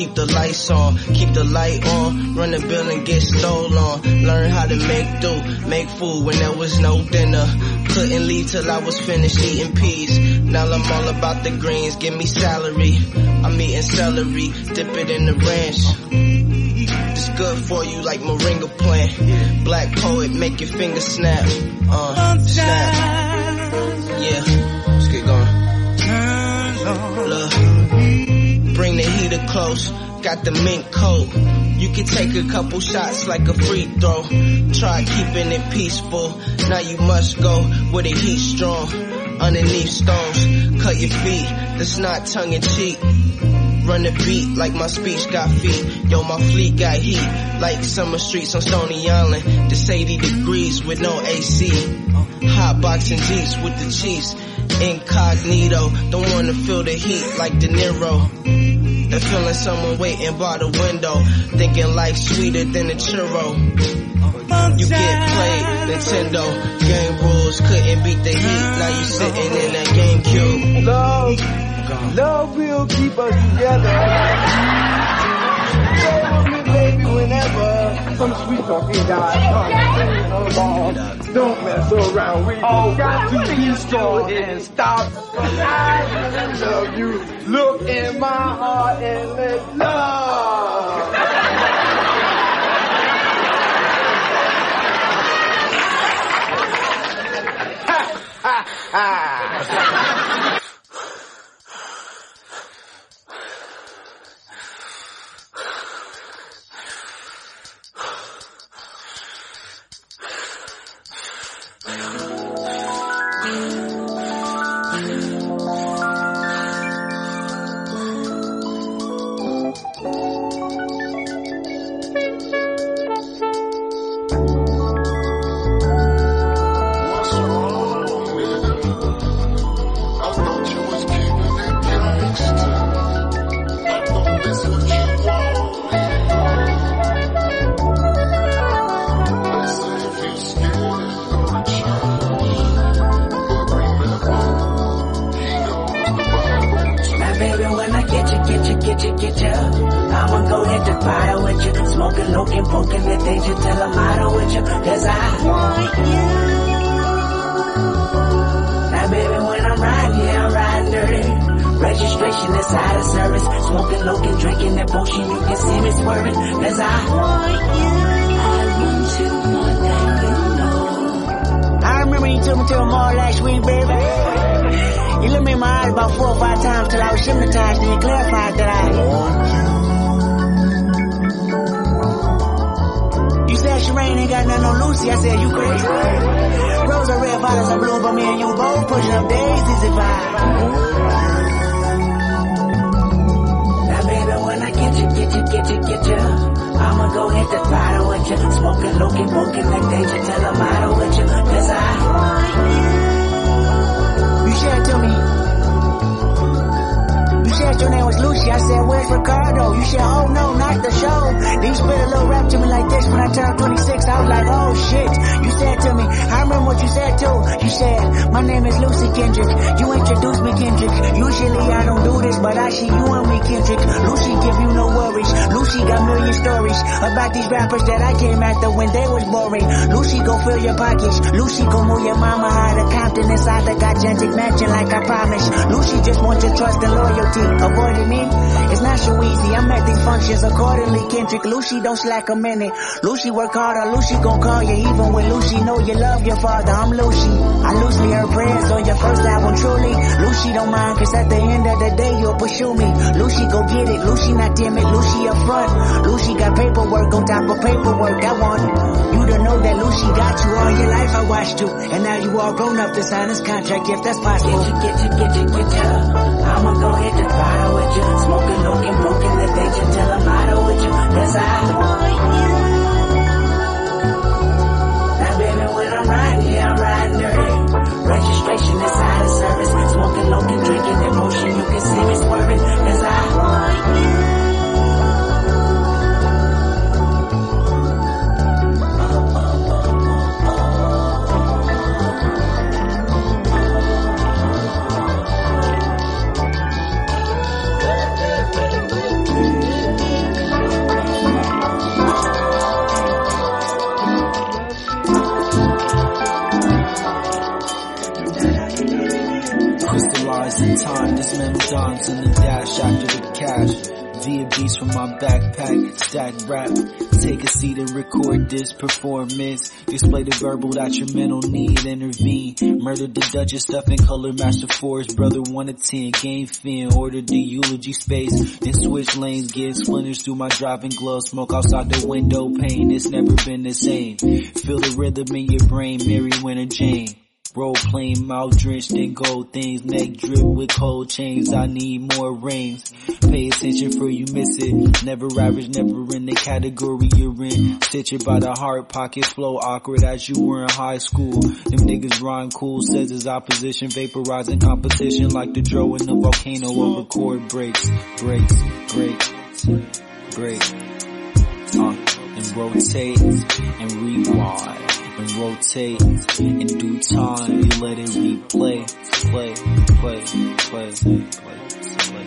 keep the lights on, keep the light on, run the bill and get stolen. Learn how to make do, make food when there was no dinner. Couldn't leave till I was finished eating peas. Now I'm all about the greens, give me salary. I'm eating celery, dip it in the ranch. It's good for you like moringa plant. Black poet, make your fingers snap. Uh, snap. Yeah, close. Got the mink coat. You can take a couple shots like a free throw. Try keeping it peaceful. Now you must go where the heat strong. Underneath stones, cut your feet. That's not tongue in cheek. Run the beat like my speech got feet. Yo, my fleet got heat. Like summer streets on Stony Island. This 80 degrees with no AC. Hot boxing Jeeps with the Chiefs. Incognito. Don't wanna feel the heat like De Niro. And feeling someone waiting by the window. Thinking life sweeter than a churro. You get played, Nintendo. Game rules couldn't beat the heat. Now you sitting in that GameCube. Love, love will keep us together. Some sweet talking guys come Don't mess around. We all got to be strong and stop. I love you. Look in my heart and let love. ha ha poking the danger till I'm out with you. Cause I want you. Now baby, when I'm riding, yeah, I'm riding dirty. Registration is out of service. Smoking, looking, drinking that potion, you can see me swerving. Cause I want you. I want you more than you know. I remember you took me to a mall last week, baby. You looked me in my eyes about four or five times till I was hypnotized and you clarified that I want you. Said Shireen ain't got nothing on Lucy. I said, you crazy. Rose are red, violets are blue, but me and you both pushing up daisies if I. Now baby, when I get you, get you, get you, get you, I'ma go hit the throttle with you. Smoking, looking, poking like danger till I'm out with you. Cause I want you. You said tell me. Said your name was Lucy. I said, where's Ricardo? You said, oh no, not the show. Then you spit a little rap to me like this when I turned 26. I was like, oh shit. You said to me, I remember what you said too. You said, my name is Lucy Kendrick. You introduced me Kendrick. Usually I don't do this, but I see you and me Kendrick. Lucy give you no worries. Lucy got million stories about these rappers that I came after when they was boring. Lucy go fill your pockets. Lucy go move your mama out of Compton inside the gigantic mansion like I promised. Lucy just wants your trust and loyalty. Avoiding me, it's not so easy. I'm at these functions accordingly. Kendrick, Lucy don't slack a minute. Lucy work hard harder. Lucy gon' call you even when Lucy know you love your father. I'm Lucy. I loosely heard prayers on your first album, truly. Lucy don't mind, cause at the end of the day you'll pursue me. Lucy go get it. Lucy not timid. Lucy up front. Lucy got paperwork on top of paperwork. I want you to know that Lucy got you all your life. I watched you, and now you all grown up to sign this contract if that's possible. Get you, get you, get you, get you. I'ma go hit the throttle with you. Smoking, looking, performance. Display the verbal that your mental need intervene. Murdered the Duchess, stuff in color, master force, brother one to ten, game fin, ordered the eulogy space. Then switch lanes, get splinters through my driving gloves, smoke outside the window pane, it's never been the same. Feel the rhythm in your brain, Mary Winter Jane. Role playing, mouth drenched in gold things, neck drip with cold chains. I need more rings. Pay attention for you miss it. Never average, never in the category you're in. Stitch it by the heart, pocket flow awkward as you were in high school. Them niggas rhyme cool, says his opposition, vaporizing competition like the dro in the volcano over chord breaks, breaks, breaks, break. Uh, and rotate and rewind and rotate. In due time, you let it replay, play, play, play, play, play.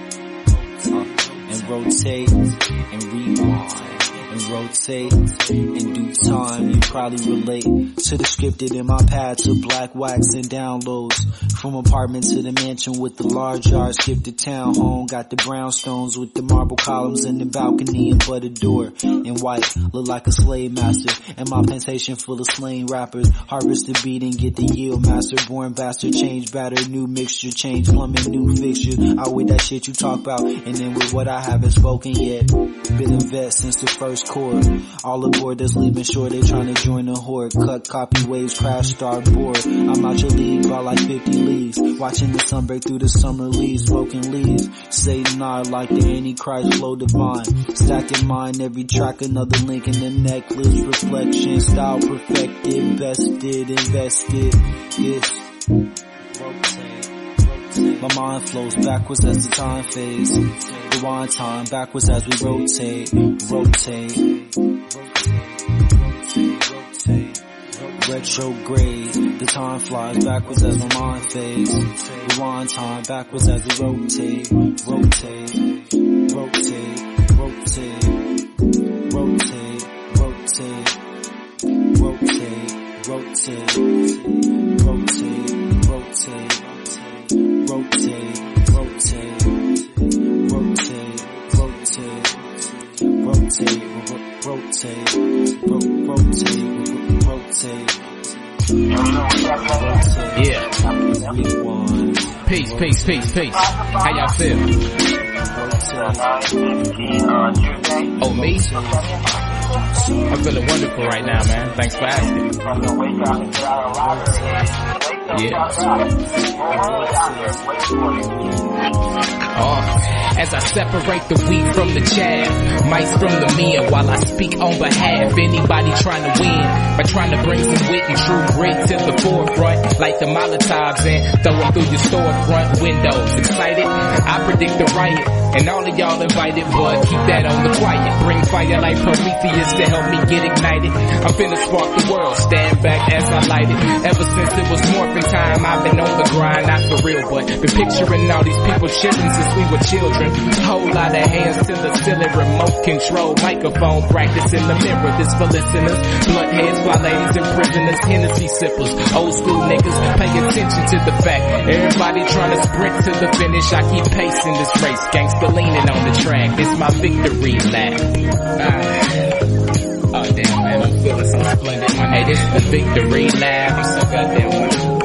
Uh, and rotate and rewind and rotate. In due time, you probably relate to the scripted in my pad to black wax and downloads. From apartment to the mansion with the large yard, skip the town home. Got the brownstones with the marble columns and the balcony and but door. In white, look like a slave master. And my plantation full of slain rappers. Harvest the beat and get the yield master. Born bastard, change batter, new mixture, change plumbing, new fixture. Out with that shit you talk about. And then with what I haven't spoken yet. Been a vet since the first All aboard that's leaving shore, they trying to join the horde. Cut copy waves, crash, start board. I'm out your league by like 50 leagues. Watching the sun break through the summer leaves, smoking leaves. Satan I like the Antichrist flow divine. Stacking mine, every track another link in the necklace. Reflection, style perfected, vested, invested. It's my mind flows backwards as the time fades. Rewind time backwards as we rotate, rotate. Retrograde, the time flies backwards as my mind fades. Rewind time backwards as we rotate, rotate, rotate, rotate, rotate, rotate, rotate, rotate. rotate rotate, rotate, rotate, rotate, rotate, rotate, rotate, rotate. Yeah. Peace, peace, peace, peace. How y'all feel? Oh, me? I'm feeling wonderful right now, man. Thanks for asking. Yeah. Oh, as I separate the wheat from the chaff, mice from the men while I speak on behalf. Anybody trying to win by trying to bring some wit and true grit to the forefront, like the Molotovs and throw them through your storefront windows. Excited? I predict the riot, and all of y'all invited, but keep that on the quiet. Bring fire like Prometheus to help me get ignited. I'm finna spark the world, stand back as I light it. Ever since it was morphin' time, I've been on the grind, not for real, but been picturing all these people chilling since we were children. Whole lot of hands to the ceiling, remote control, microphone practice in the mirror. This for listeners, blunt heads, ladies and prisoners, Hennessy sippers, old school niggas. Pay attention to the fact, everybody trying to sprint to the finish. I keep pacing this race, gangsta leaning on the track. This my victory lap. Ah. Oh damn man, I'm feeling so splendid. Hey, this is the victory lap. I'm so goddamn wonderful.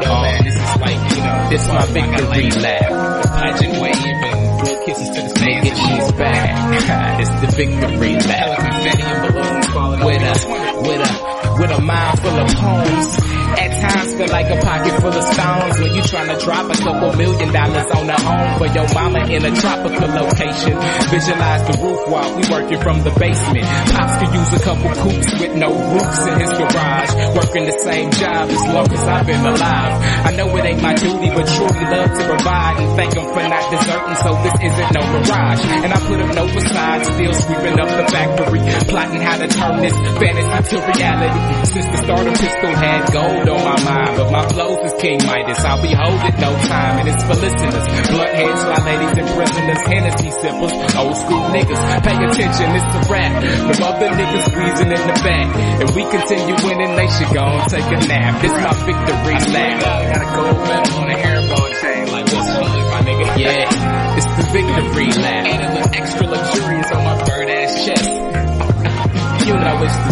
Yo man, this is like, you know, this is my victory lap. Pageant wave and blow kisses to the stand. Get she's back. it's the victory lap. Confetti and balloons falling with a, with a, with a mind full of poems. At times feel like a pocket full of stones when you trying to drop a couple million dollars on a home for your mama in a tropical location. Visualize the roof while we working from the basement. Pops could use a couple coops with no roofs in his garage. Working the same job as long as I've been alive. I know it ain't my duty, but truly love to provide and thank him for not deserting. So this isn't no mirage. And I put up no facade, still sweeping up the factory, plotting how to turn this fantasy to reality. Since the start the pistol had gold on my mind, but my flows is King Midas. I'll be holding no time, and it's for listeners. Bloodheads, fly ladies, and prisoners, Hennessy sippers, old school niggas. Pay attention, it's a rap. The other niggas squeezing in the back, and we continue winning. They should go and take a nap. This my victory lap. Got a gold medal on a hairball chain, like what's really my nigga? Yeah, it's the victory lap. And a little extra luxurious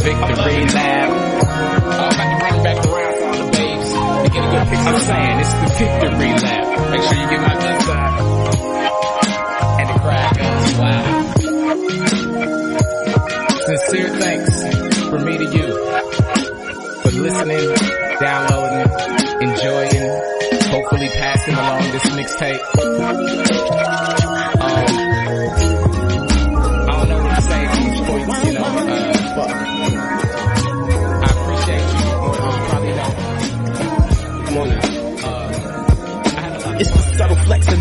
victory lap. Uh, about to run back around all the babes. To get a good picture. I'm saying it's the victory lap. Make sure you get my good side. And the crowd goes wild. Sincere thanks from me to you for listening, downloading, enjoying, hopefully passing along this mixtape.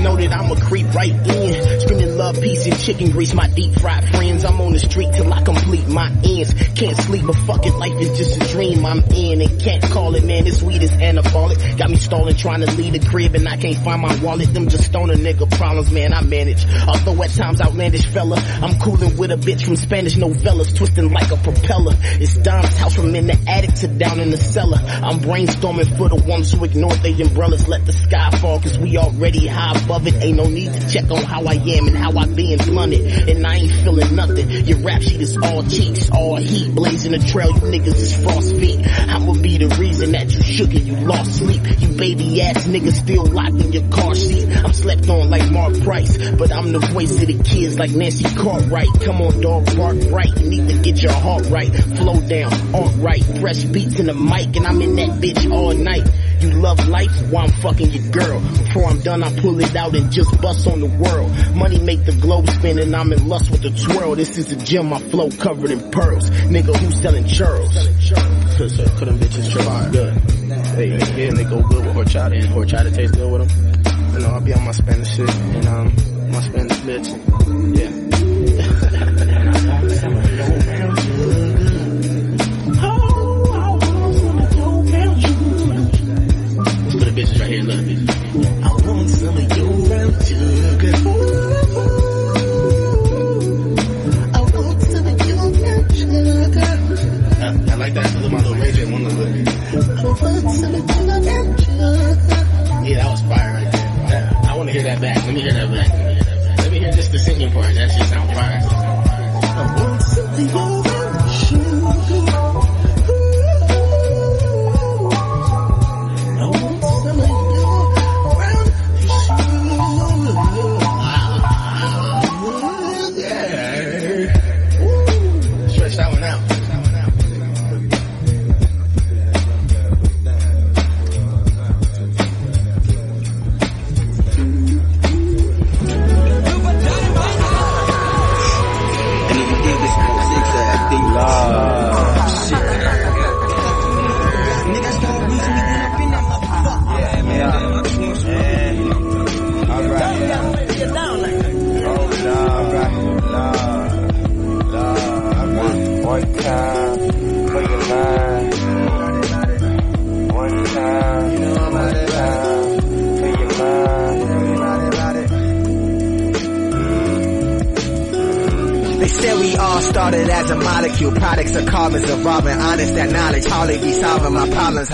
Know that I'ma creep right in. Screaming love, peace, and chicken grease. My deep fried friends. I'm on the street till I complete my ends. Can't sleep, but fuck it, life is just a dream I'm in and can't call it, man. This weed is anabolic. Got me stalling, trying to leave the crib and I can't find my wallet. Them just stoner nigga problems, man. I manage. Although at times outlandish fella, I'm cooling with a bitch from Spanish novellas, twisting like a propeller. It's Dom's house from in the attic to down in the cellar. I'm brainstorming for the ones who ignore their umbrellas. Let the sky fall, cause we already high above it. Ain't no need to check on how I am and how I being blunted. And I ain't feeling nothing. Your rap sheet is all cheeks, all heat, blazing a trail. You niggas is frost feet. I'ma be the reason that you shook and you lost sleep. You baby ass niggas still locked in your car seat. I'm slept on like Mark Price, but I'm the voice of the kids like Nancy Cartwright. Come on, dog, bark right. You need to get your heart right. Flow down, alright. Fresh beats in the mic, and I'm in that bitch all night. You love life? Well, I'm fucking your girl. Before I'm done, I pull it out and just bust on the world. Money make the globe spin and I'm in lust with the twirl. This is a gem, my flow covered in pearls. Nigga, who's selling churls? Cause, uh, cause them bitches churros good. They, yeah, and they go good with horchata, and horchata tastes good with them. You know, I'll be on my Spanish shit, and um, my Spanish bitch.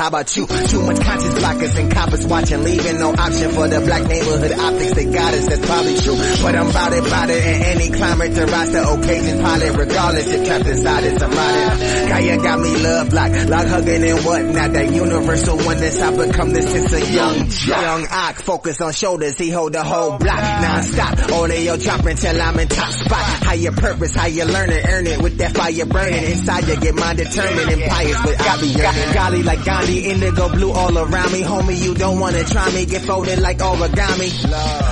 How about you? Too much conscious blockers and coppers watching, leaving no option for the black neighborhood optics. Us, that's probably true. But I'm bout it, bout it in any climate to rise to occasion, pilot, regardless if trapped inside it's a modern. Gaia got me love block, log hugging and whatnot. That universal oneness, I become the sense of young, young ock. Focus on shoulders, he hold the whole block non-stop. Audio dropping till I'm in top spot. How you purpose, how you learn it, earn it with that fire burning inside you. Get mind determined and pious, but I be yearning. Golly like Gandhi, indigo blue all around me. Homie, you don't wanna try me, get folded like origami.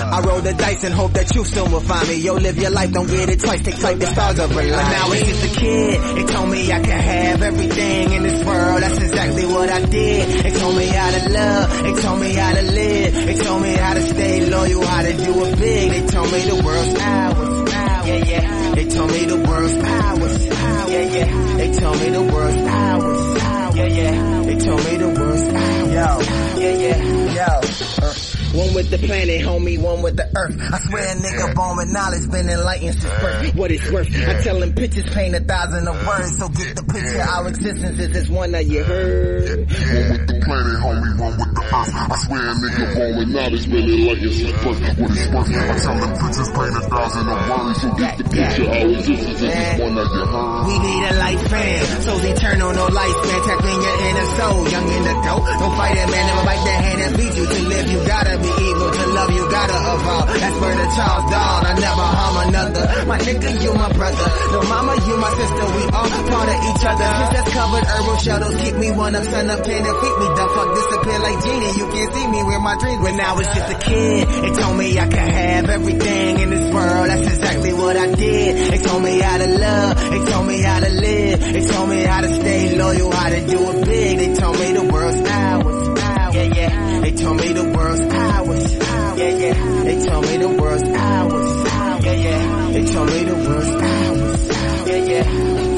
I roll the dice and hope that you soon will find me. Yo, live your life, don't get it twice. Take flight, the stars are aligned. But now it's just a kid. It told me I could have everything in this world. That's exactly what I did. It told me how to love. It told me how to live. It told me how to stay loyal, how to do it big. They told me the world's ours. Yeah, yeah. They told me the world's ours. Yeah, yeah. They told me the world's ours. Yeah, yeah. They told me the world's hours. Yo, yeah, yeah, yo. Uh. One with the planet, homie, one with the earth. I swear a nigga born with knowledge been enlightened since birth. What it's worth. I tell them pictures paint a thousand of words, so get the picture. Our existence is this one that you heard. One with the planet, homie, one with. I swear a nigga born with knowledge been enlightened since birth. What it's worth. I tell them pictures paint a thousand of words, so get the picture. Our existence is this one that you heard. We need a life lifespan, souls eternal, no lifespan. Tap in your inner soul, young in the dope. Don't fight it, man, never bite their hand and beat you. To live, you gotta be evil. To love, you gotta evolve. That's where the Charles Darwin. I never harm another. My nigga, you my brother. No mama, you my sister. We all part of each other. That's covered, herbal shuttles keep me one up, sun up, can't defeat me. The fuck disappear like genie. You can't see me where my dreams. When I was just a kid, they told me I could have everything in this world. That's exactly what I did. They told me how to love. They told me how to live. They told me how to stay loyal, how to do it big. They told me the world's ours. Yeah, yeah. They told me the world's ours. Yeah, yeah. They told me the world's ours. Yeah, yeah. They told me the world's ours. Yeah, yeah.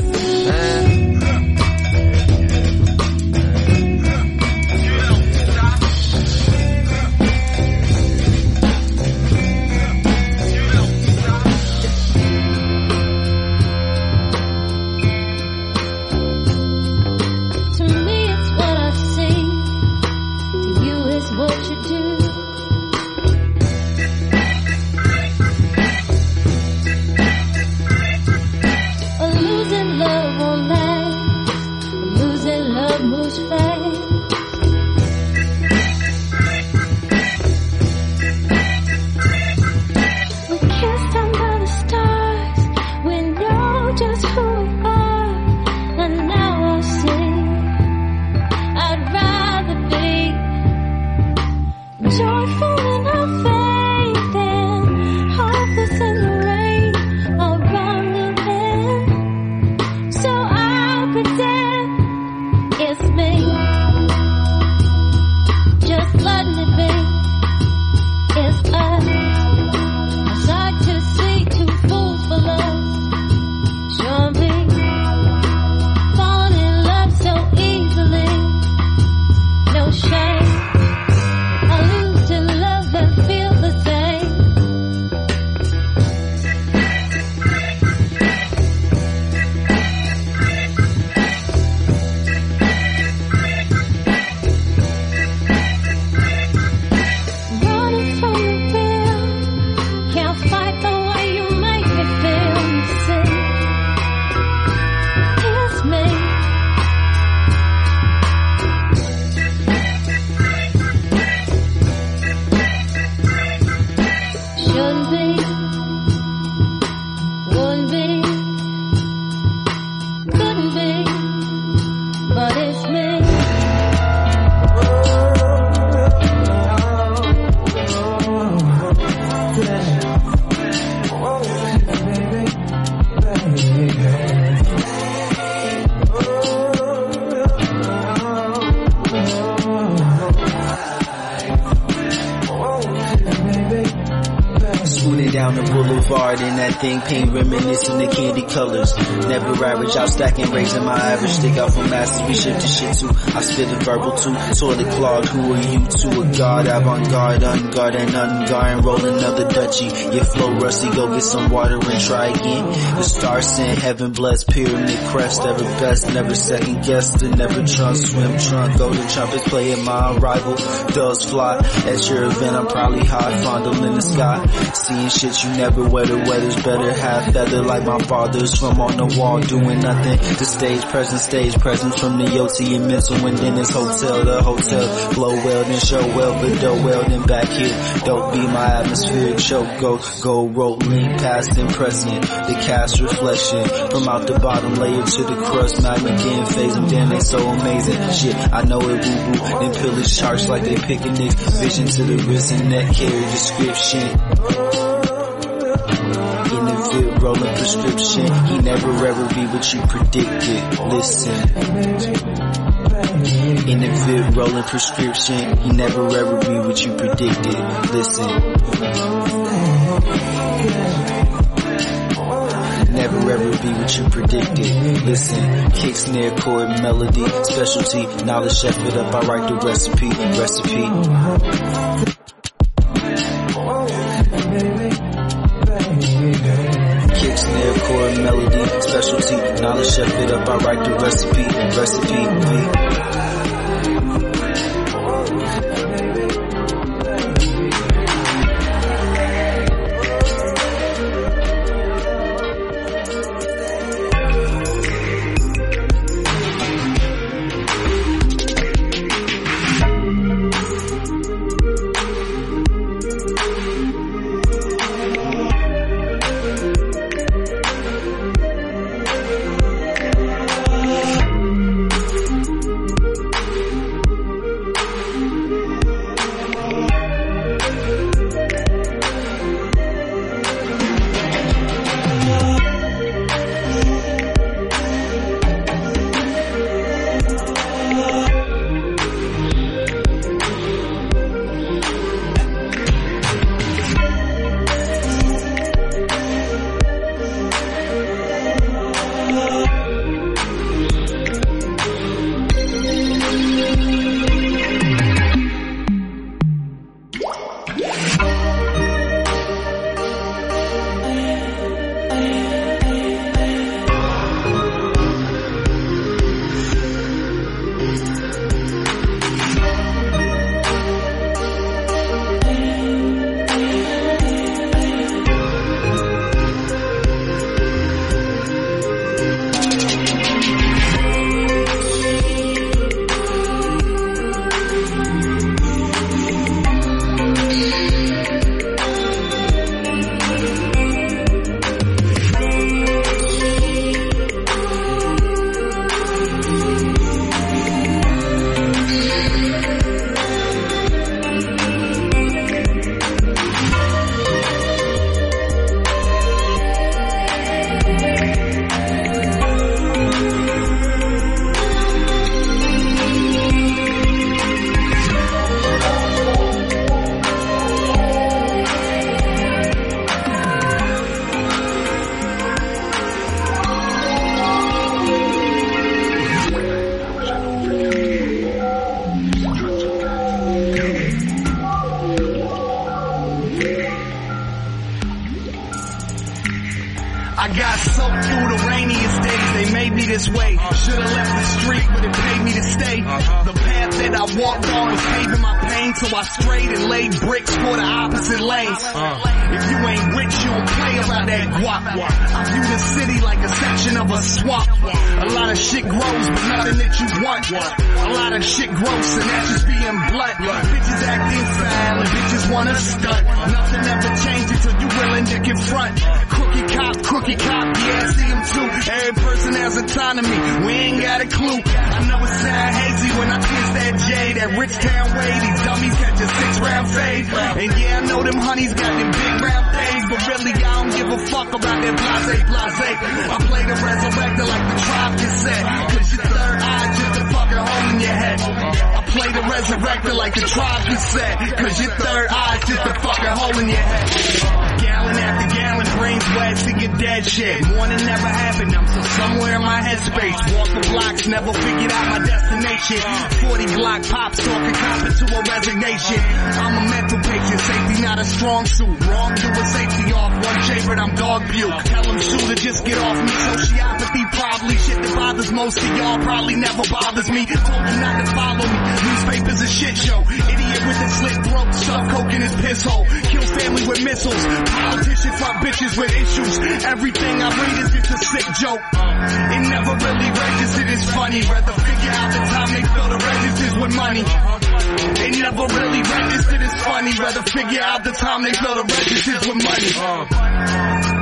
In that thing pink reminiscing candy colors. Never average, out stacking, raising my average. Stick out from masters, we shift the shit too. I spit a verbal too, toilet clogged. Who are you to a god? Avant-garde, unguard and unguard. Roll another Dutchie. Your flow rusty, go get some water and try again. The stars sent heaven blessed, pyramid crest, ever best. Never second guessed, and never trunk, swim trunk. golden trumpets, play at my arrival. Does fly at your event, I'm probably high, fondle in the sky. Seeing shit you never wear, the weather's better. Half feather like my father's from on the wall, doing nothing. The stage presence, stage presence from the Yoti and mental, and then this hotel, the hotel. Blow well, then show well, but do well, then back here. Don't be my atmospheric show, go, go rolling past and present. The cast reflection from out the bottom layer to the crust, getting phase them, damn they so amazing. Shit, I know it woo woo, then pillage charts like they picnic. Vision to the wrist and neck, carry description still rolling prescription. He never ever be what you predicted. Listen. In the vid rolling prescription, he never ever be what you predicted. Listen. Never ever be what you predicted. Listen, kick snare chord melody, specialty, knowledge chef it up. I write the recipe, recipe. up, I write the recipe, recipe, we. I'm a mental patient, safety not a strong suit. Wrong to a safety off, one favorite, I'm dog puke. Tell them shooter, just get off me. Sociopathy probably shit that bothers most of y'all, probably never bothers me. Told you not to follow me. Newspapers a shit show. Idiot with a slit throat, stuff coke in his piss hole. Kills family with missiles. Politicians fuck bitches with issues. Everything I read is just a sick joke. It never really registered it is funny. Rather figure out the time they fill the registers with money. They never really read this, it is funny. Rather figure out the time they fill the registers with money. Uh.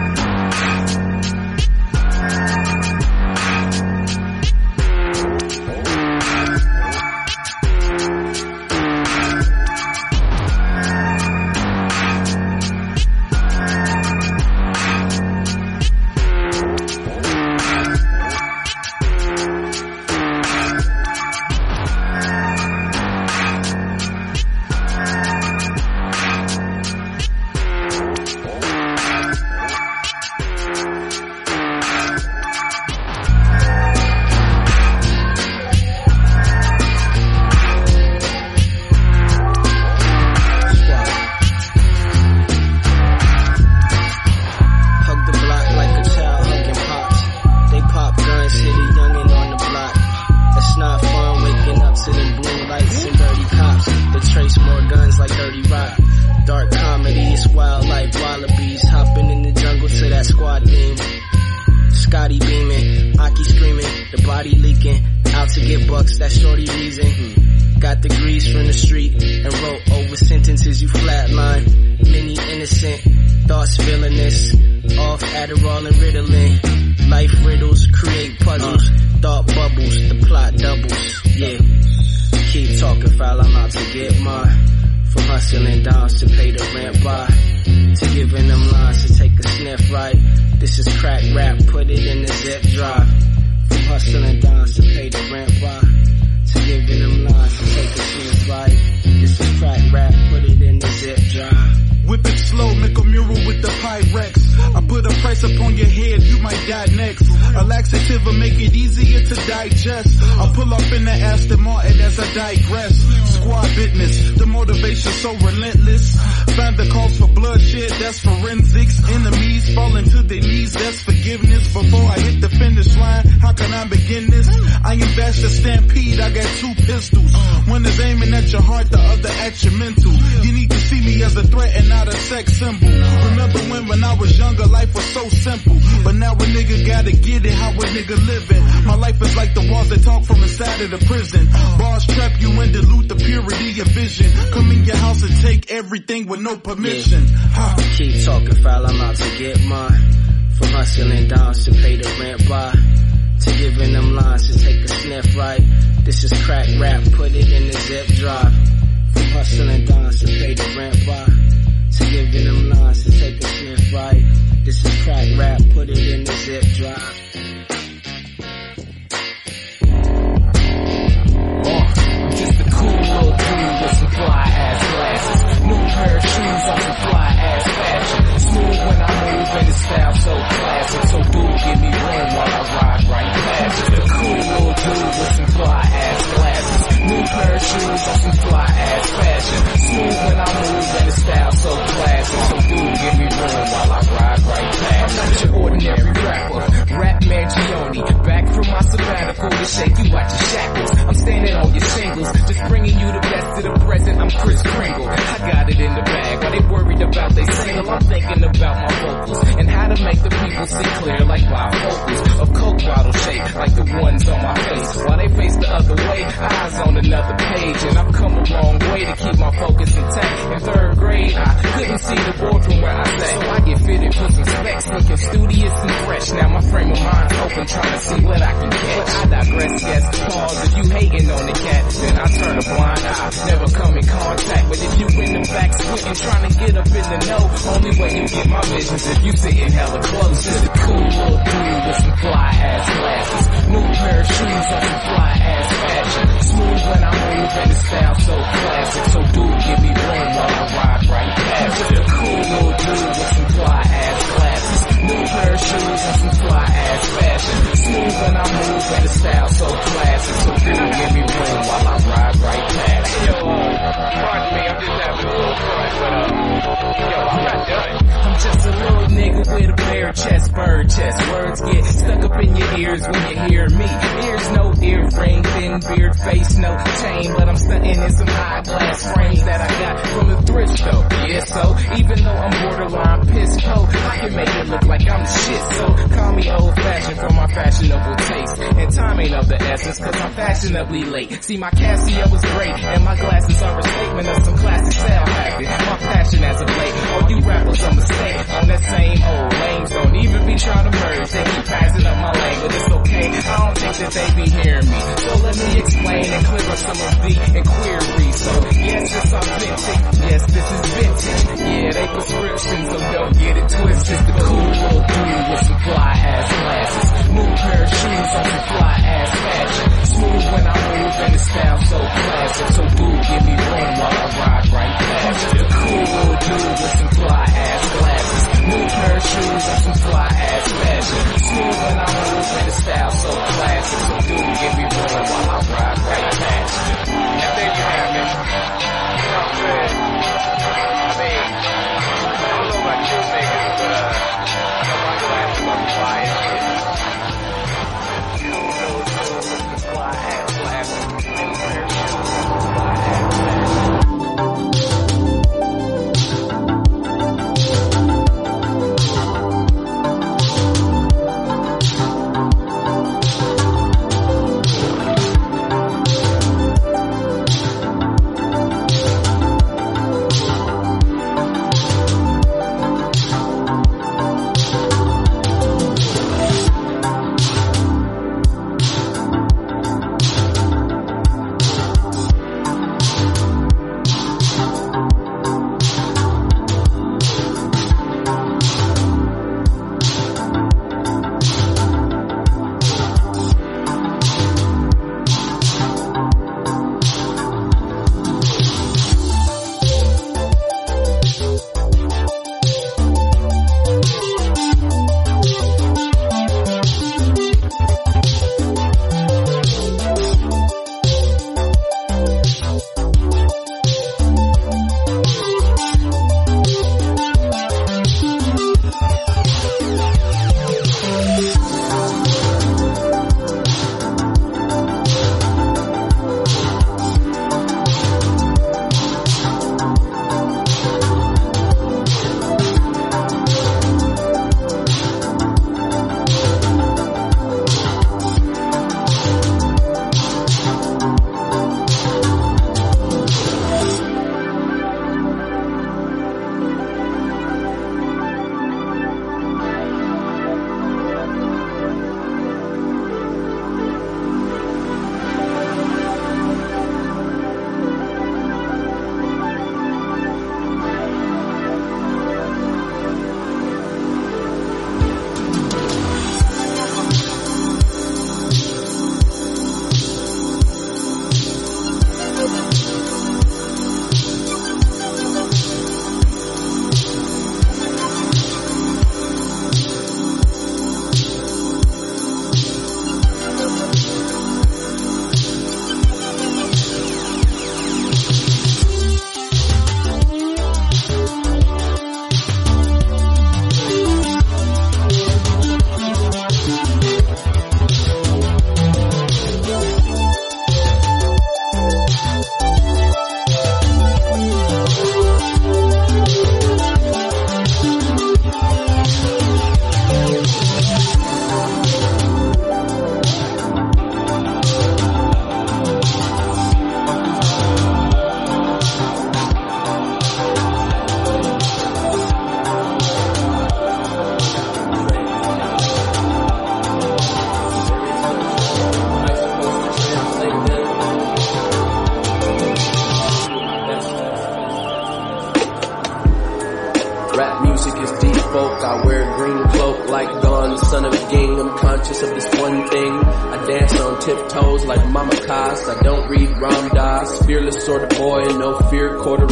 To giving them lines to take a sniff right. This is crack rap, put it in the zip drive. From hustling downs to pay the rent by. To giving them lines to take a sniff right. This is crack rap, put it in the zip drive. Whip it slow, make a mural with the Pyrex. I put a price upon your head, you might die next. A laxative will make it easier to digest. I pull up in the Aston Martin as I digress. Squad business, the motivation so relentless. Find the cause for bloodshed, that's forensics. Enemies falling to their knees, that's forgiveness. Before I hit the finish line, how can I begin this? I am Bash Stampede, I got two pistols. One is aiming at your heart, the other at your mental. You need to see me as a threat and not a sex symbol. Remember when when I was younger, life was so simple. But now a nigga gotta get it, how a nigga living. My life is like the walls that talk from inside of the prison. Bars trap you and dilute the purity of vision. Come in your house and take everything with no permission. Yeah. Keep talking foul, I'm out to get mine. From hustling downs to pay the rent by. To giving them lines to take a sniff right. This is crack rap, put it in the zip drive. From hustling downs to pay the rent by. To giving them lines to take a sniff right. This is crack rap, put it in the zip drive. Uh, I'm just a cool little dude with some fly ass glasses. New pair of shoes on some fly ass fashion. Smooth when I move and the style so classic. So give me room while I ride right past. Just a cool little dude with some fly ass pair of shoes on some fly ass fashion. Smooth when I move and the style so classic. So dude, give me room while I ride right past. I'm not your ordinary rapper. Rap Mangione. Back from my sabbatical to shake you out your shackles. I'm standing on your shingles. Just bringing you the best of the present. I'm Kris Kringle. I got it in the bag. They worried about they single? I'm thinking about my vocals and to make the people see clear like bifocals. of coke bottle shape like the ones on my face. While they face the other way, eyes on another page. And I've come a long way to keep my focus intact. In third grade, I couldn't see the board from where I sat. So I get fitted, put some specs, looking studious and fresh. Now my frame of mind's open, trying to see what I can catch. But I digress, yes, pause. If you hating on the cat, then I turn a blind eye. Never come in contact, but if you in the back squinting, trying to get up in the know, only way you get my visions if you sitting hella close. Just a cool little dude with some fly ass glasses. New pair of shoes on some fly ass fashion. Smooth when I move and the style so classic. So dude, give me room while I ride right past. A cool little dude with some fly ass. New pair of shoes and some fly ass fashion. Smooth when I move and the style so classic. So dude, give me room while I ride right past. Yo, pardon me, I'm just having a little fun, but uh, yo, I'm not done. I'm just a little nigga with a bare chest, bird chest. Words get stuck up in your ears when you hear me. Ears no ear earring, thin beard, face no chain, but I'm stunting in some high glass frames that I got from the thrift store. Yeah, so even though I'm borderline pissed po, I can make it look like I'm the shit. So call me old fashioned for my fashionable taste. And time ain't of the essence, cause I'm fashionably late. See, my Casio is great, and my glasses are a statement of some classic style. My passion as of late, all you rappers are mistake on that same old lanes. Don't even be trying to merge, they keep passing up my lane, but it's okay. I don't think that they be hearing me. So let me explain and clear up some of the inquiries. So yes, it's authentic. Yes, this is vintage. Yeah, they prescription, so don't get it twisted. The cool with some fly ass glasses. New pair of shoes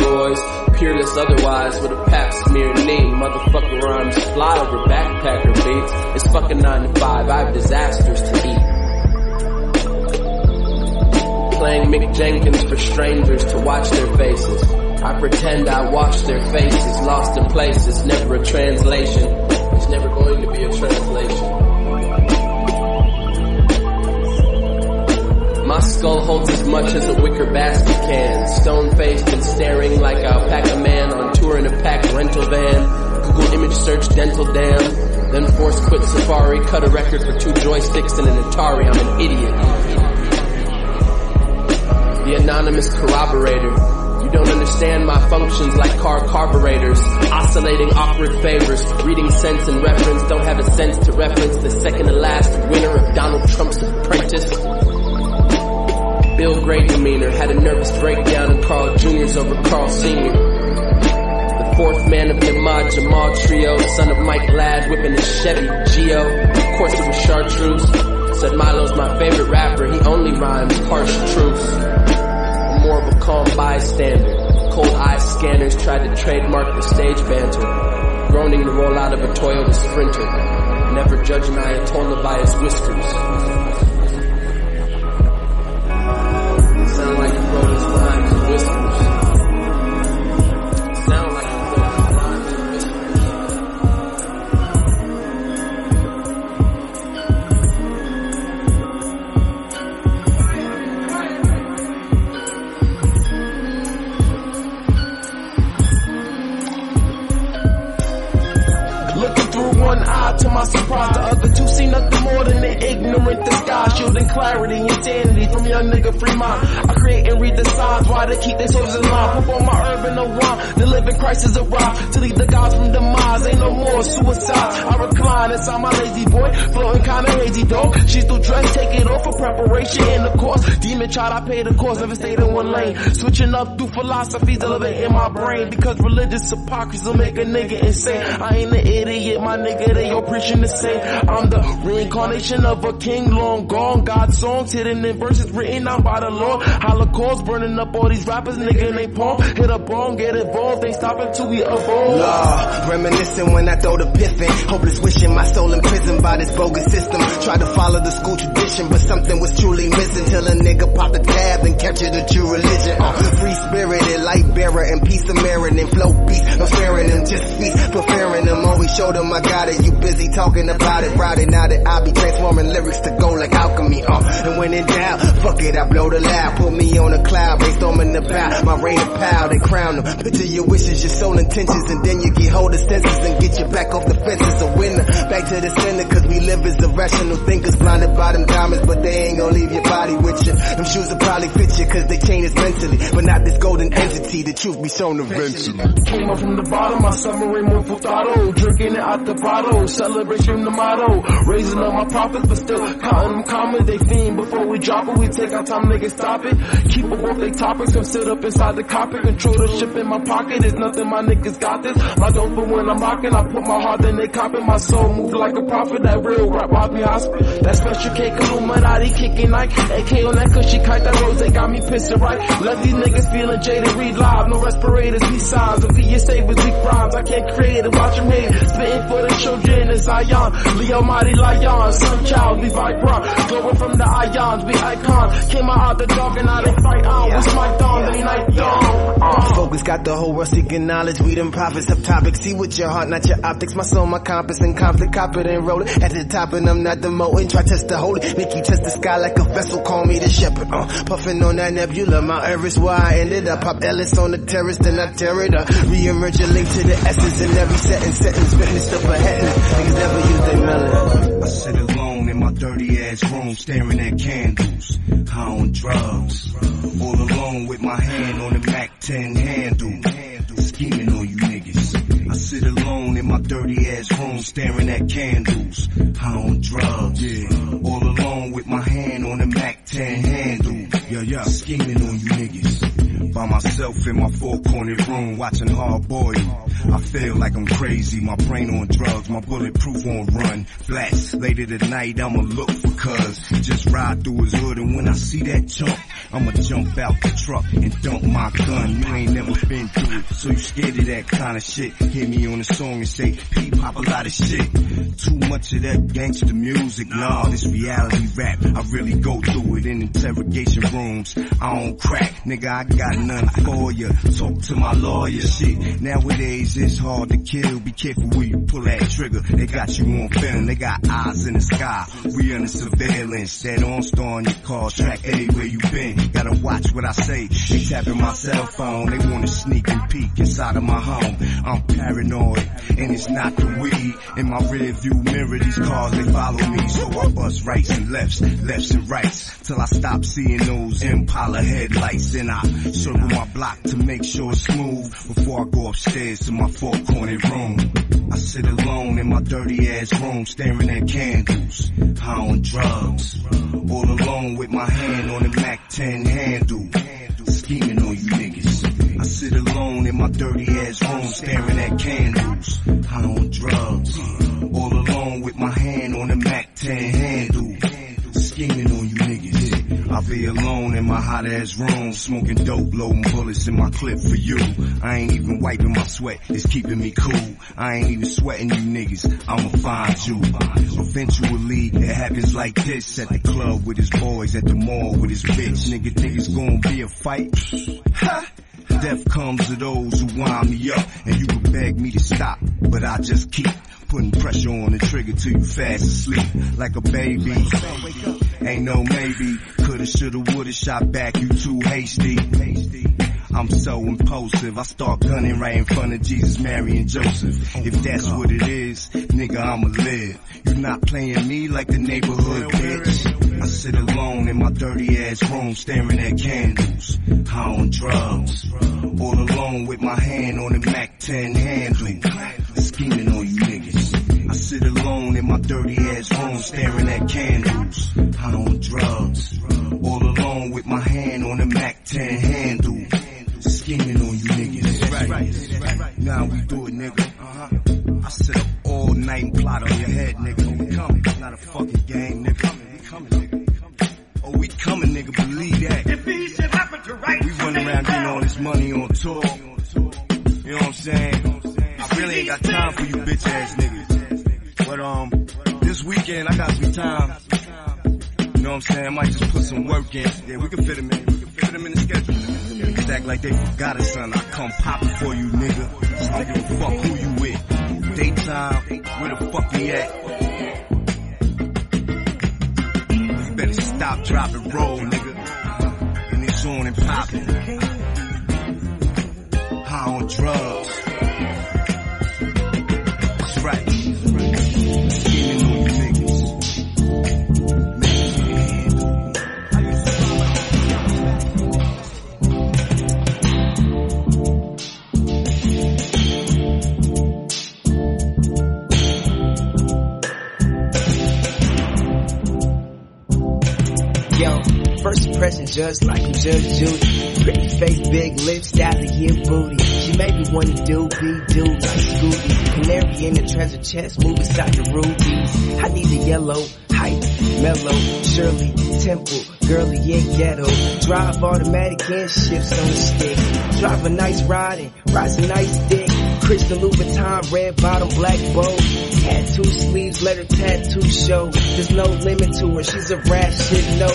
corduroys. Peerless otherwise with a pap smear name. Motherfucker rhymes fly over backpacker beats. It's fucking 9 to 5. I have disasters to eat playing Mick Jenkins for strangers to watch their faces. I pretend I watch their faces, lost in places, never a translation. It's never going to be a translation. My skull holds as much as a wicker basket can. Stone faced and staring like alpaca man on tour in a packed rental van. Google image search dental dam. Then force quit Safari, cut a record for two joysticks and an Atari. I'm an idiot the anonymous corroborator. You don't understand my functions like car carburetors, oscillating awkward favors, reading sense and reference, don't have a sense to reference the second to last winner of Donald Trump's apprentice. Bill Gray demeanor had a nervous breakdown in Carl Jr.'s over Carl Sr. The fourth man of the Ahmad Jamal trio, son of Mike Ladd whipping his Chevy Geo. Of course it was chartreuse. Said Milo's my favorite rapper, he only rhymes harsh truths more of a calm bystander. Cold eye scanners tried to trademark the stage banter. Groaning to roll out of a Toyota Sprinter. Never judge an Ayatollah by his whiskers. Surprise, you see nothing more than an ignorant shielding clarity and sanity from young nigga free mind. I create and read the signs, why they keep their souls in line. Put on my urban around, the living crisis arrive to lead the gods from demise. Ain't no more suicide. I recline inside my lazy boy, floating kinda hazy dog. She still dressed, take it off for preparation in the course. Demon child, I pay the cost, never stayed in one lane. Switching up through philosophies, elevating my brain because religious hypocrisy will make a nigga insane. I ain't an idiot, my nigga, they all preaching the same. I'm the reincarnation of a king long gone. God's songs hidden in verses written down by the Lord. Holocaust burning up all these rappers, nigga, they palm. Hit a bong, get involved, ain't stopping till we evolve. Law, reminiscing when I throw the piffin. Hopeless wishing my soul imprisoned by this bogus system. Tried to follow the school tradition, but something was truly missing. Till a nigga popped the tab and captured the true religion. Uh, free spirited, light bearer, and peace of merit and flow beast. No sparing them, just feast, preferring them. Always show them I got it. You busy talking about it, routing out it. I be transforming lyrics to go like alchemy. Uh, and when in doubt, fuck it, I blow the loud. Put me on a cloud, brainstorming the bow. My rain of power, they crown them. Picture your wishes, your soul intentions, and then you get hold of senses and get your back off the fence fences. A winner, back to the center, cause we live as irrational thinkers, blinded by them diamonds, but they ain't gonna leave your body with you. Them shoes will probably fit you, cause they chain us mentally, but not this golden entity. The truth be shown eventually. Came up from the bottom, my submarine with Furtado. Drinking it out the bottle, celebration the motto. Raising up my profits, but still counting them commas. They fiend before we drop it. We take our time, niggas stop it. Keep up off they topics, come sit up inside the cockpit. Control the ship in my pocket, there's nothing my niggas got this. My dope, but when I'm rocking, I put my heart in they copping. My soul move like a prophet, that real rap, Bobby Hospital. That special K, Illuminati, kicking like AK on that cushy kite. That rose, they got me pissing right. Let these niggas feeling jaded, read live, no respirators, be signs. Of your savers, we rhymes. I can't create it, watch them hate. Spitting for the children in Zion. Leo Mighty Lion, Sun Child, Levi Brown. Glowing from the ions, we icon. Came out out the dark and now they fight on. We smite on, they night dawn. Uh. Focus got the whole world seeking knowledge. We them prophets of topics. See with your heart, not your optics. My soul, my compass, and conflict. Cop it and roll it. At the top, and I'm not the demoting. Try test the holy. Make you test the sky like a vessel. Call me the shepherd. Uh, puffing on that nebula. Mount Everest, where I ended up. Pop Ellis on the terrace, then I tear it up. Re-emerge a link to the essence in every sentence. Sentence, witness to beheading. Niggas never use their melon. I sit alone in my dirty ass room staring at candles. High on drugs. All alone with my hand on the Mac 10 handle. Scheming on you niggas. I sit alone in my dirty ass room staring at candles. High on drugs. Yeah. All alone with my hand on the Mac 10 handle. Yeah, yeah. Scheming on you niggas. By myself in my four cornered room watching hard boy. I feel like I'm crazy, my brain on drugs, my bulletproof on run. Flats, later tonight I'ma look for cuz. Just ride through his hood and when I see that jump, I'ma jump out the truck and dump my gun. You ain't never been through it, so you scared of that kind of shit. Hear me on the song and say, P pop a lot of shit. Too much of that gangster music, nah, this reality rap. I really go through it in interrogation rooms. I don't crack, nigga, I got nothing for ya. Talk to my lawyer, shit. Nowadays it's hard to kill, be careful where you pull that trigger. They got you on film, they got eyes in the sky. We under surveillance, that OnStar on your car, track everywhere you been. Gotta watch what I say, they tapping my cell phone, they wanna sneak and peek inside of my home. I'm paranoid, and it's not the weed. In my rear view mirror, these cars, they follow me, so I bust rights and lefts, lefts and rights, till I stop seeing those Impala headlights, and I circle my block to make sure it's smooth, before I go upstairs to my four cornered room. I sit alone in my dirty ass room, staring at candles, high on drugs, all alone with my hand on the Mac 10 handle, scheming on you niggas. I sit alone in my dirty ass room, staring at candles, high on drugs, all alone with my hand on the Mac 10 handle, scheming on you. I'll be alone in my hot ass room, smoking dope, loading bullets in my clip for you. I ain't even wiping my sweat, it's keeping me cool. I ain't even sweating you niggas, I'ma find you. Eventually, it happens like this at the club with his boys, at the mall with his bitch. Nigga think it's gonna be a fight? Ha! Death comes to those who wind me up, and you can beg me to stop, but I just keep putting pressure on the trigger till you fast asleep like a baby. Ain't no maybe, coulda, shoulda, woulda shot back, you too hasty. I'm so impulsive, I start gunning right in front of Jesus, Mary, and Joseph. If that's what it is, nigga, I'ma live. You not playing me like the neighborhood bitch. I sit alone in my dirty ass room staring at candles, high on drugs. All alone with my hand on the Mac 10 handle, scheming on you niggas. I sit alone in my dirty ass room staring at candles, high on drugs. All alone with my hand on the Mac 10 handle, scheming on you niggas. Right. Now we do it, nigga. Uh-huh. I sit up all night and plot on your head, nigga. We coming. It's not a fucking game, nigga. We coming, nigga. Oh, we coming, nigga. Believe that. If should happen to write We run around getting all this money on tour. You know what I'm saying? I really ain't got time for you bitch ass niggas. But um, this weekend I got some time. You know what I'm saying? I might just put some work in. Yeah, we can fit them in. We can fit them in the schedule. Niggas act like they forgot us, son. I come popping for you, nigga. I don't give a fuck who you with. Daytime, where the fuck we at? You better stop, drop, and roll, nigga. And it's on and popping. High on drugs. Just like I'm Judge Judy. Pretty face, big lips, stallion booty. She made me wanna do, be do like Scooby. Canary in the treasure chest, move inside the rubies. I need a yellow, hype, mellow, Shirley, temple, girly, yeah, ghetto. Drive automatic and shifts on the stick. Drive a nice ride and rides a nice dick. Christian Louboutin, red bottom, black bow. Tattoo sleeves, let her tattoo show. There's no limit to her, she's a rat shit, no.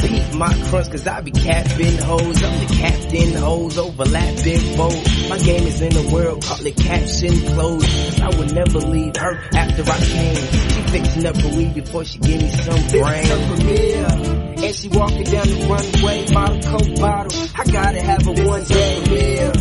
Peep my crunch, cause I be capping hoes. I'm the captain, hoes overlapping both. My game is in the world, call it caption closed. Cause I would never leave her after I came. She fixing up for weed before she give me some brain. And she walking down the runway, bottle, coke bottle. I gotta have a one day premiere.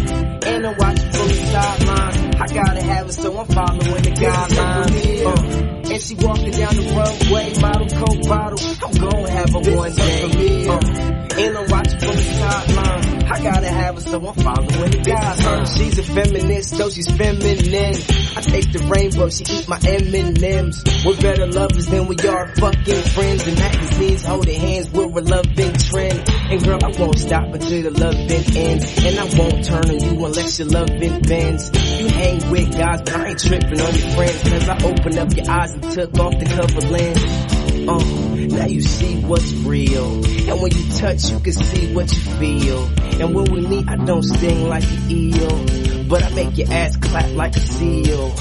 And I'm watching from the sidelines. I gotta have it, so I'm following the guidelines. Uh, and she walking down the runway, model coke bottle. I'm gonna have a one day. Uh, and I'm watching from the sidelines. I gotta have her, so I'm following the guys. Her, she's a feminist, though she's feminine. I take the rainbow, she eat my M&M's. We're better lovers than we are fucking friends. And magazines holding hands, we're a loving trend. Won't stop until the loving ends. And I won't turn on you unless your loving bends. You hang with guys, but I ain't tripping on your friends. Cause I opened up your eyes and took off the cover lens. Oh, now you see what's real. And when you touch, you can see what you feel. And when we meet, I don't sting like an eel. But I make your ass clap like a seal.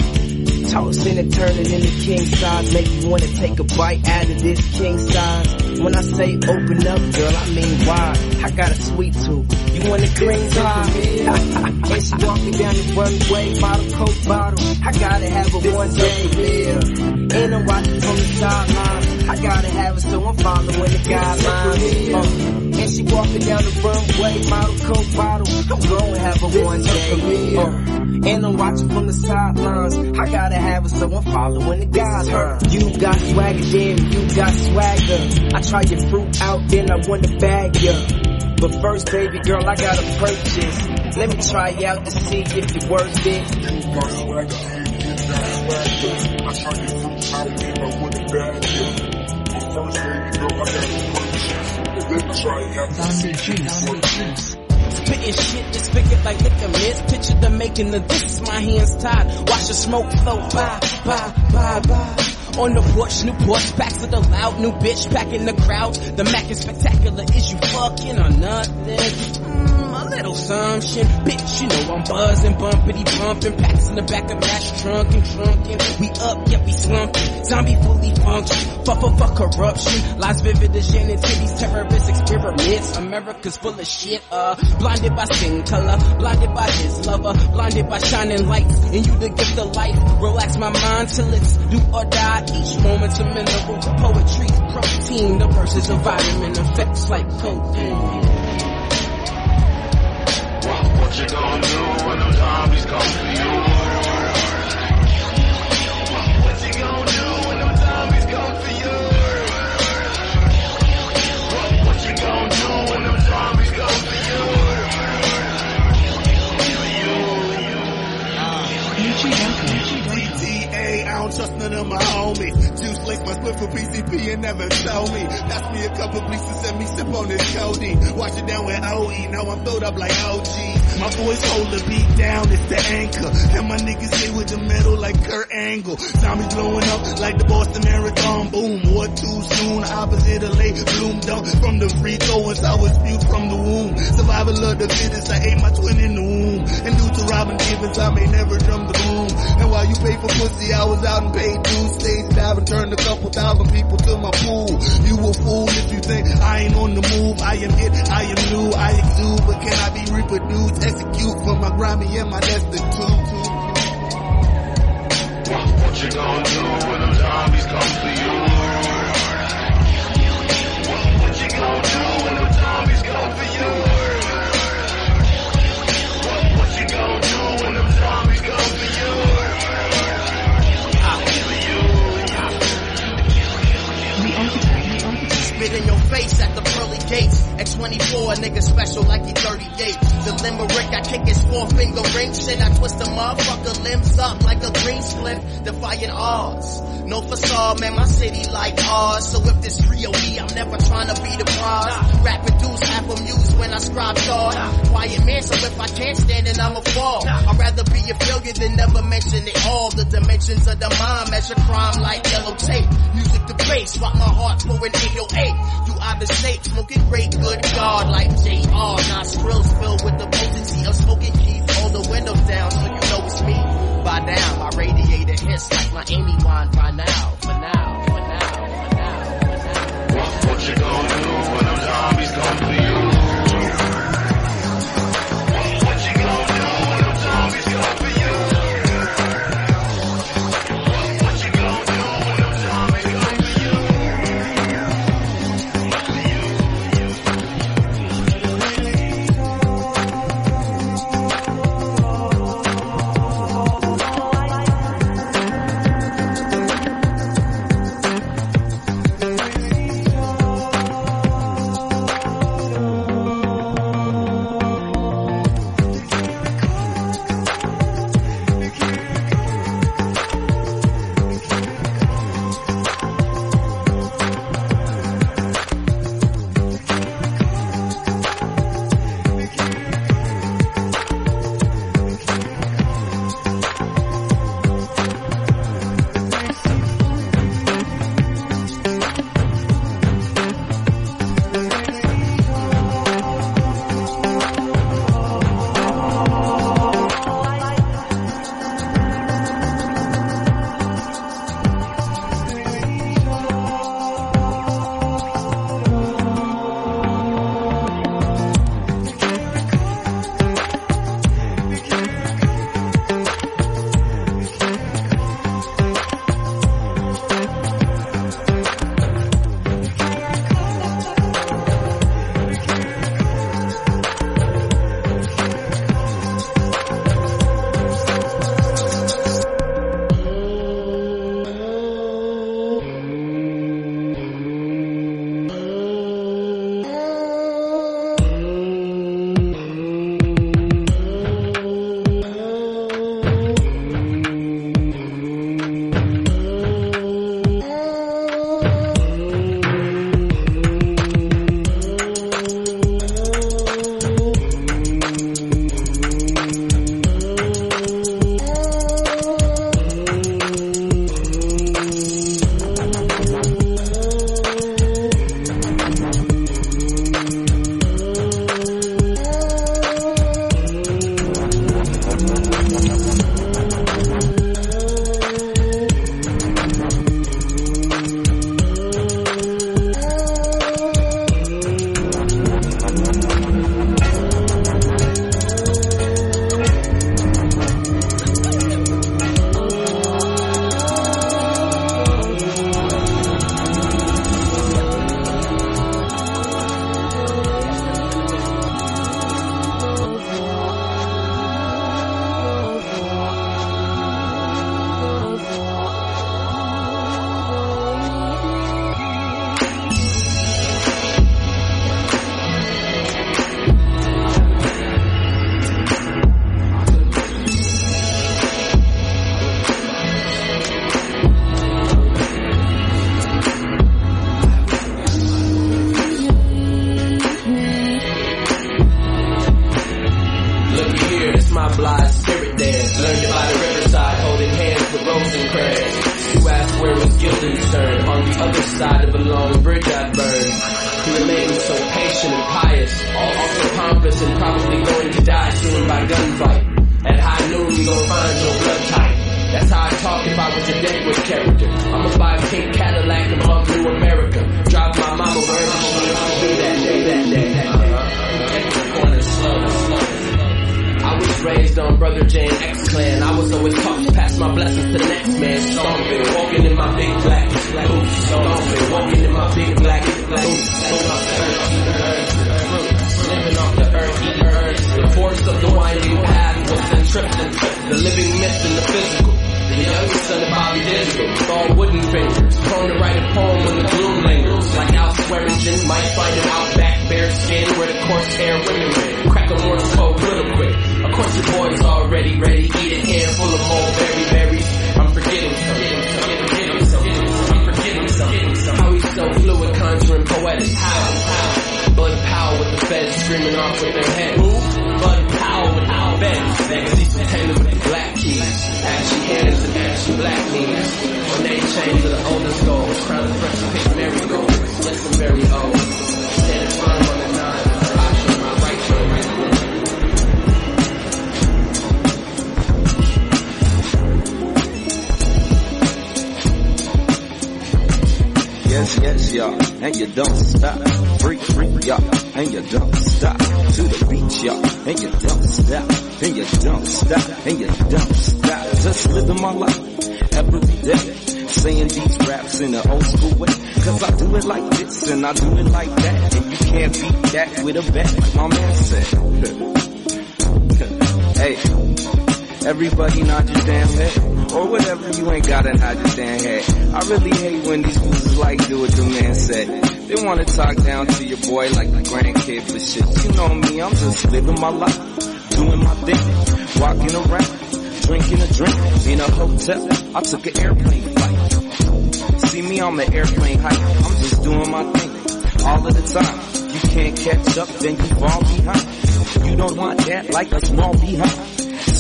Tossing and turning in the king size. Make you wanna take a bite out of this king size. When I say open up, girl, I mean wide. I got a sweet tooth. You want a green pie? and she walking down the runway, bottle coke bottle. I gotta have a one day. And I'm watching from the sidelines. I gotta have it, so I'm following the guidelines. Uh, and she walking down the runway, model coke bottle. I'm gonna have a one day. Uh, and I'm watching from the sidelines. I gotta have her, so I'm following the guidelines. You got swagger, damn, you got swagger. I try your fruit out, then I wanna bag ya. But first, baby girl, I gotta purchase. Let me try you out to see if you're worth it. You got swagger, and you got swagger. I try your fruit out, then I wanna bag ya. But first, baby girl, I gotta purchase. Let me try you out to see if you're worth it. Spitting shit, just pick it like liquor mist. Picture the making of this, my hands tied. Watch the smoke flow by, by, by, by. On the porch, new porch, back to the loud, new bitch, packing the crowd. The Mac is spectacular, is you fucking or nothing? Hmm. A little assumption, bitch, you know I'm buzzing, bumpity bumping, packs in the back of match, trunk and trunking. We up, yet we slumping, zombie fully function, fuck, fuck, fuck corruption, lies vivid as and titties, terrorist experiments. America's full of shit, uh, blinded by skin color, blinded by his lover, blinded by shining lights, and you the gift of life. Relax my mind till it's do or die. Each moment's a mineral, poetry, protein, the verses of vitamin effects like cocaine. You gonna do when them zombies come for you? What you gonna do when them zombies come for you? What you gonna do when them zombies come for you? PTA, I don't trust none of my homies. Juice laced my split for PCP and never told me. That's me a couple bleachers and me sip on this codeine. Watch it down with OE, now I'm throwed up like OG. My voice hold the beat down, it's the anchor. And my niggas stay with the metal like Kurt Angle. Zombies blowing up like the Boston Marathon. Boom, what too soon, opposite of late bloom. Dunk from the free throws, I was spewed from the womb. Survival of the fittest, I ate my twin in the womb. And due to Robin Givens, I may never drum the boom. And while you pay for pussy, I was out and paid dues. Stage diving, turned a couple thousand people to my pool. You a fool if you think I ain't on the move. I am it, I am new, I exude, but can I be reproduced? Execute for my Grammy and my destitute. What you gonna do when them zombies come for you? What you gonna do when them zombies come for you? What you gonna do when them zombies come for you? Spit in your face at the pearly gates. X24, a nigga special like he 38. The limerick I kick his four finger ring. Shit, I twist the motherfucker limbs up like a green split. Defying odds. No facade, man, my city like ours. So if this real me, I'm never trying to be the prize. Rapping dudes half amused when I scribe thought. Quiet man, so if I can't stand it, I'ma fall. I'd rather be a failure than never mention it all. The dimensions of the mind measure crime like yellow tape. Music to bass, rock my heart for an 808. You out of state, smoking great, good God like JR. Nostrils filled with the potency of smoking keys. Hold the windows down so you know it's me. By now, my radiator hits like my Amy wine by now. For now, for now, for now, for now. What you gonna do when them zombies come for you? Other side of a long bridge I burned. He remained so patient and pious, also pompous and probably going to die soon by gunfight. At high noon you gon' find your blood type. That's how I talk if I was a Deadwood character. I'ma buy a pink Cadillac and hug through America. Drive my mama she needs to be that day, that day, that day. Take the corner slow, slow. Was raised on Brother Jane X Clan. I was always taught to pass my blessings to the next man. Stomping, walking in my big black boots. Stomping, walking in my big black boots. Living off the earth, eating herbs. The force of the winding path was centrifugal. The living myth and the physical. The youngest son of Bobby Digital, all wooden fingers, prone to write a poem when the gloom lingers. Like Al Swearingen might find an outback bare skin where the coarse hair women wear. Crack a Morse code little quick. Course your boy's already ready, eat a handful of mulberry berries. I'm forgetting some, forgetting some, I'm forgetting some. How he's so fluid, conjuring poetic. How, how? Bud Powell with the feds screaming off with their head. Who? Bud Powell with the feds. Legacy Taylor with black keys. Ashy hands and ashy black knees. When they change to the oldest gold. Crown of fresh pink marigold. Listen very old. Yes, y'all, and you don't stop. Freak, freak, y'all, and you don't stop. To the beach, y'all, and you don't stop. And you don't stop, and you don't stop. Just living my life every day. Saying these raps in an old school way. Cause I do it like this and I do it like that. And you can't beat that with a bat, like my man said. hey, everybody nod your damn head. Or whatever, you ain't gotta nod your damn head. I really hate when these fools like do what the man said. They wanna talk down to your boy like a grandkid for shit. You know me, I'm just living my life, doing my thing, walking around, drinking a drink in a hotel. I took an airplane flight. See me on the airplane height, I'm just doing my thing all of the time. You can't catch up, then you fall behind. You don't want that like a small behind.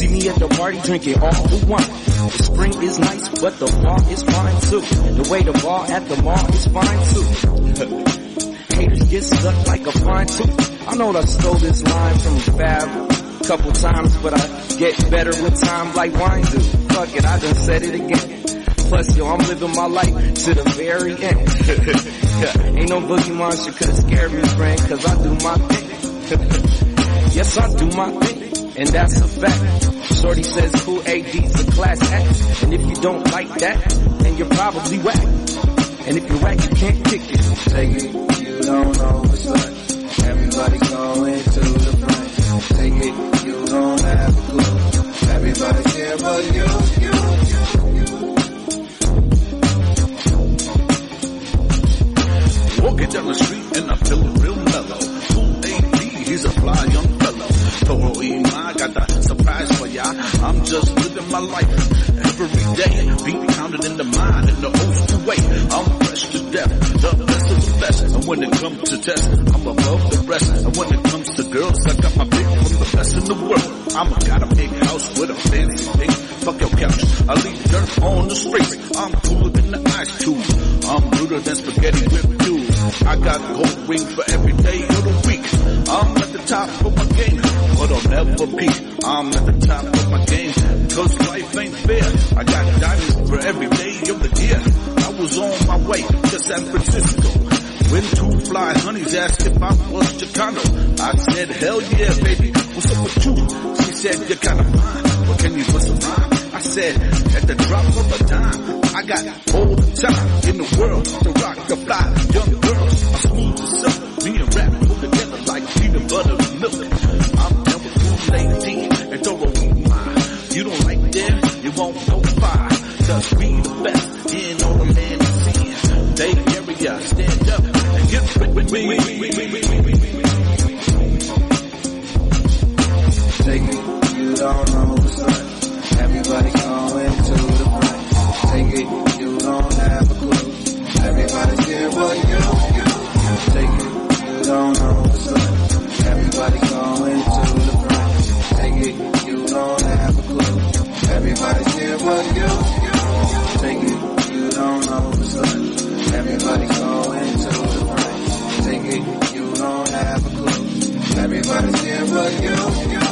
See me at the party drinking all the wine. The spring is nice, but the fall is fine too. The way the ball at the mall is fine too. Haters get stuck like a fine tooth. I know that I stole this line from Fab a couple times, but I get better with time like wine do. Fuck it, I done said it again. Plus, yo, I'm living my life to the very end. ain't no boogie monster could scare me, friend, cause I do my thing. yes, I do my thing, and that's a fact. Shorty says cool AD's a class act. And if you don't like that, then you're probably whack. And if you're whack, you can't kick it. Take it, you don't know what's up. Everybody going to the front. Take it, you don't have a clue. Everybody's here but you, you, you. Walking down the street and I feel real mellow. Cool AD, he's a fly young fellow. Toro I got the surprise for ya. I'm just living my life every day. Beat pounded in the mind in the old way. I'm fresh to death, the best of the best. And when it comes to test, I'm above the rest. And when it comes to girls, I got my pick from the best in the world. I'm a got a big house with a fancy thing. Fuck your couch, I leave dirt on the streets. I'm cooler than the ice cube. I'm ruder than spaghetti with dudes. I got gold ring for every day of the week. I'm at the top of my game, I'll never peak. I'm at the top of my game, cause life ain't fair. I got diamonds for every day of the year. I was on my way to San Francisco. When two fly honeys asked if I was Chicano, I said, hell yeah, baby, what's up with you? She said, you're kinda fine, but can you some rhyme? I said, at the drop of a dime, I got all the time in the world to rock the fly young girls. I'm smooth as silk, me and rap together like peanut butter won't go far. Cause we the best in the. Bay Area, stand up and get with me. Take it, you don't know Everybody's here but you. you.